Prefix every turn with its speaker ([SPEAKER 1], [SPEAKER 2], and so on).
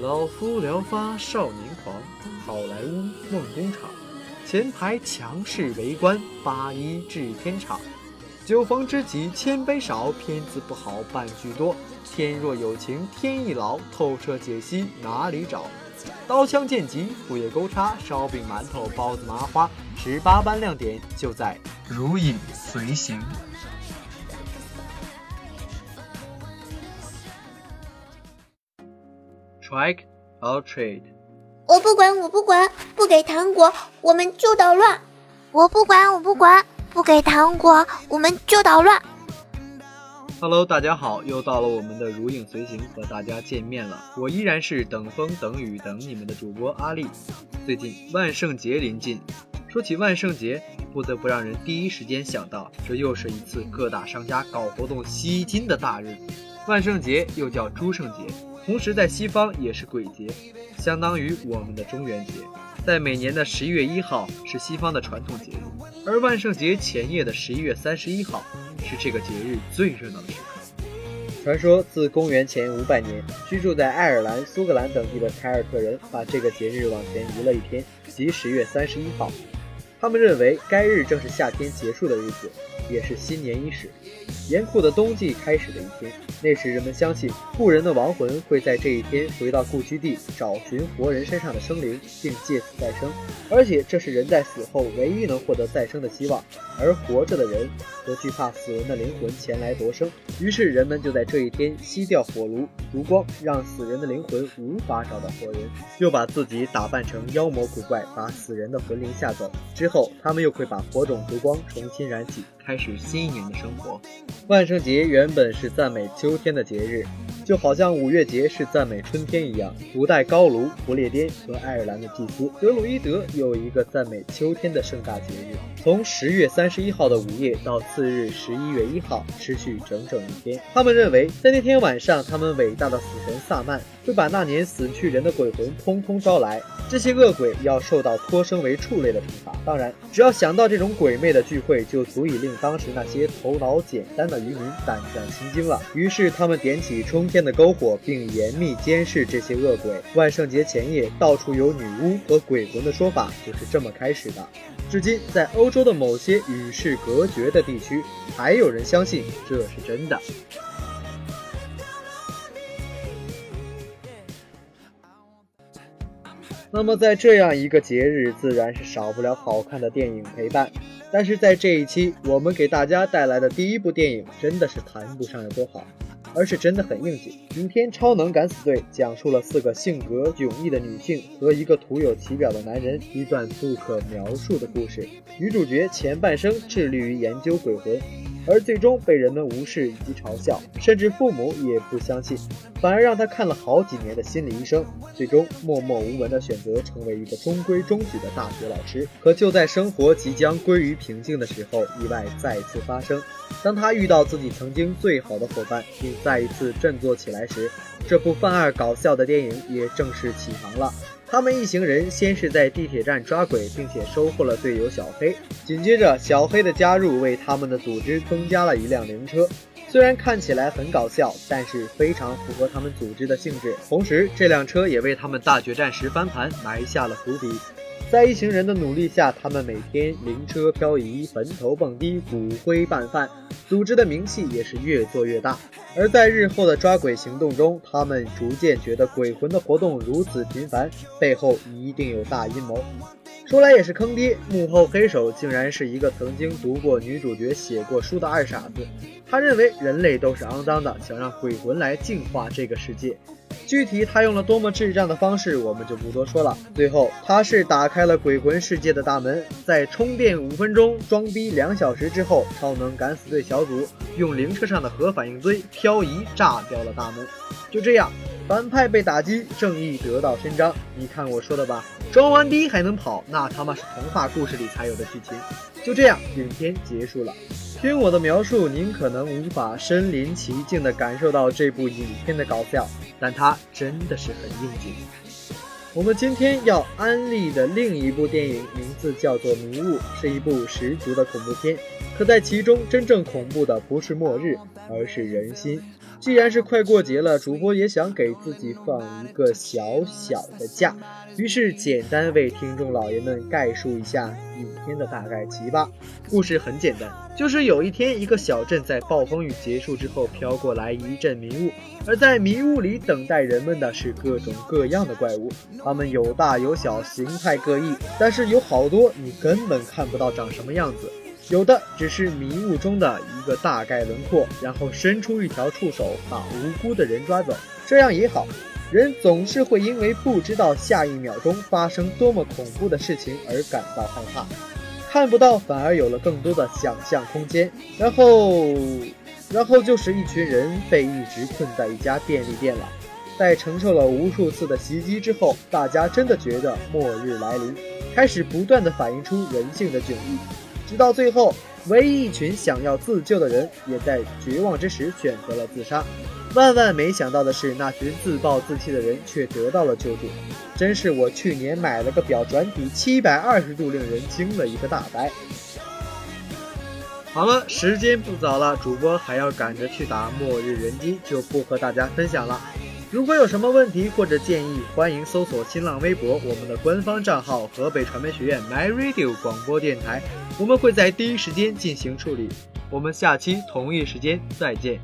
[SPEAKER 1] 老夫聊发少年狂，好莱坞梦工厂，前排强势围观，八一制片厂。酒逢知己千杯少，片子不好半句多。天若有情天亦老，透彻解析哪里找？刀枪剑戟斧钺钩叉，烧饼馒头包子麻花，十八般亮点就在如影随形。Trick or treat？
[SPEAKER 2] 我不管，我不管，不给糖果我们就捣乱。
[SPEAKER 3] 我不管，我不管。不给糖果，我们就捣乱。
[SPEAKER 1] Hello，大家好，又到了我们的如影随形和大家见面了。我依然是等风等雨等你们的主播阿丽。最近万圣节临近，说起万圣节，不得不让人第一时间想到，这又是一次各大商家搞活动吸金的大日子。万圣节又叫诸圣节，同时在西方也是鬼节，相当于我们的中元节。在每年的十一月一号是西方的传统节日，而万圣节前夜的十一月三十一号是这个节日最热闹的时刻。传说自公元前五百年，居住在爱尔兰、苏格兰等地的凯尔特人把这个节日往前移了一天，即十月三十一号。他们认为该日正是夏天结束的日子，也是新年伊始。严酷的冬季开始的一天，那时人们相信故人的亡魂会在这一天回到故居地找寻活人身上的生灵，并借此再生，而且这是人在死后唯一能获得再生的希望。而活着的人和惧怕死人的灵魂前来夺生，于是人们就在这一天熄掉火炉烛光，让死人的灵魂无法找到活人，又把自己打扮成妖魔鬼怪，把死人的魂灵吓走。之后，他们又会把火种烛光重新燃起。开始新一年的生活。万圣节原本是赞美秋天的节日，就好像五月节是赞美春天一样。古代高卢、不列颠和爱尔兰的祭司德鲁伊德有一个赞美秋天的盛大节日，从十月三十一号的午夜到次日十一月一号，持续整整一天。他们认为，在那天晚上，他们伟大的死神萨曼会把那年死去人的鬼魂通通招来，这些恶鬼要受到托生为畜类的惩罚。当然，只要想到这种鬼魅的聚会，就足以令当时那些头脑简单的渔民胆战心惊了。于是他们点起冲天的篝火，并严密监视这些恶鬼。万圣节前夜，到处有女巫和鬼魂的说法就是这么开始的。至今，在欧洲的某些与世隔绝的地区，还有人相信这是真的。那么，在这样一个节日，自然是少不了好看的电影陪伴。但是在这一期，我们给大家带来的第一部电影，真的是谈不上有多好，而是真的很应景。影片《超能敢死队》讲述了四个性格迥异的女性和一个徒有其表的男人一段不可描述的故事。女主角前半生致力于研究鬼魂。而最终被人们无视以及嘲笑，甚至父母也不相信，反而让他看了好几年的心理医生，最终默默无闻的选择成为一个中规中矩的大学老师。可就在生活即将归于平静的时候，意外再次发生。当他遇到自己曾经最好的伙伴，并再一次振作起来时，这部犯二搞笑的电影也正式启航了。他们一行人先是在地铁站抓鬼，并且收获了队友小黑。紧接着，小黑的加入为他们的组织增加了一辆灵车。虽然看起来很搞笑，但是非常符合他们组织的性质。同时，这辆车也为他们大决战时翻盘埋下了伏笔。在一行人的努力下，他们每天灵车漂移、坟头蹦迪、骨灰拌饭，组织的名气也是越做越大。而在日后的抓鬼行动中，他们逐渐觉得鬼魂的活动如此频繁，背后一定有大阴谋。说来也是坑爹，幕后黑手竟然是一个曾经读过女主角写过书的二傻子。他认为人类都是肮脏的，想让鬼魂来净化这个世界。具体他用了多么智障的方式，我们就不多说了。最后，他是打开了鬼魂世界的大门，在充电五分钟、装逼两小时之后，超能敢死队小组用灵车上的核反应堆漂移炸掉了大门。就这样，反派被打击，正义得到伸张。你看我说的吧，装完逼还能跑，那他妈是童话故事里才有的剧情。就这样，影片结束了。听我的描述，您可能无法身临其境地感受到这部影片的搞笑，但它真的是很应景。我们今天要安利的另一部电影名字叫做《迷雾》，是一部十足的恐怖片。可在其中，真正恐怖的不是末日，而是人心。既然是快过节了，主播也想给自己放一个小小的假，于是简单为听众老爷们概述一下影片的大概齐吧。故事很简单，就是有一天，一个小镇在暴风雨结束之后飘过来一阵迷雾，而在迷雾里等待人们的是各种各样的怪物，它们有大有小，形态各异，但是有好多你根本看不到长什么样子。有的只是迷雾中的一个大概轮廓，然后伸出一条触手把无辜的人抓走，这样也好。人总是会因为不知道下一秒钟发生多么恐怖的事情而感到害怕，看不到反而有了更多的想象空间。然后，然后就是一群人被一直困在一家便利店了，在承受了无数次的袭击之后，大家真的觉得末日来临，开始不断的反映出人性的迥异。直到最后，唯一一群想要自救的人，也在绝望之时选择了自杀。万万没想到的是，那群自暴自弃的人却得到了救助。真是我去年买了个表转体七百二十度，令人惊了一个大白。好了，时间不早了，主播还要赶着去打末日人机，就不和大家分享了。如果有什么问题或者建议，欢迎搜索新浪微博我们的官方账号“河北传媒学院 My Radio 广播电台”，我们会在第一时间进行处理。我们下期同一时间再见。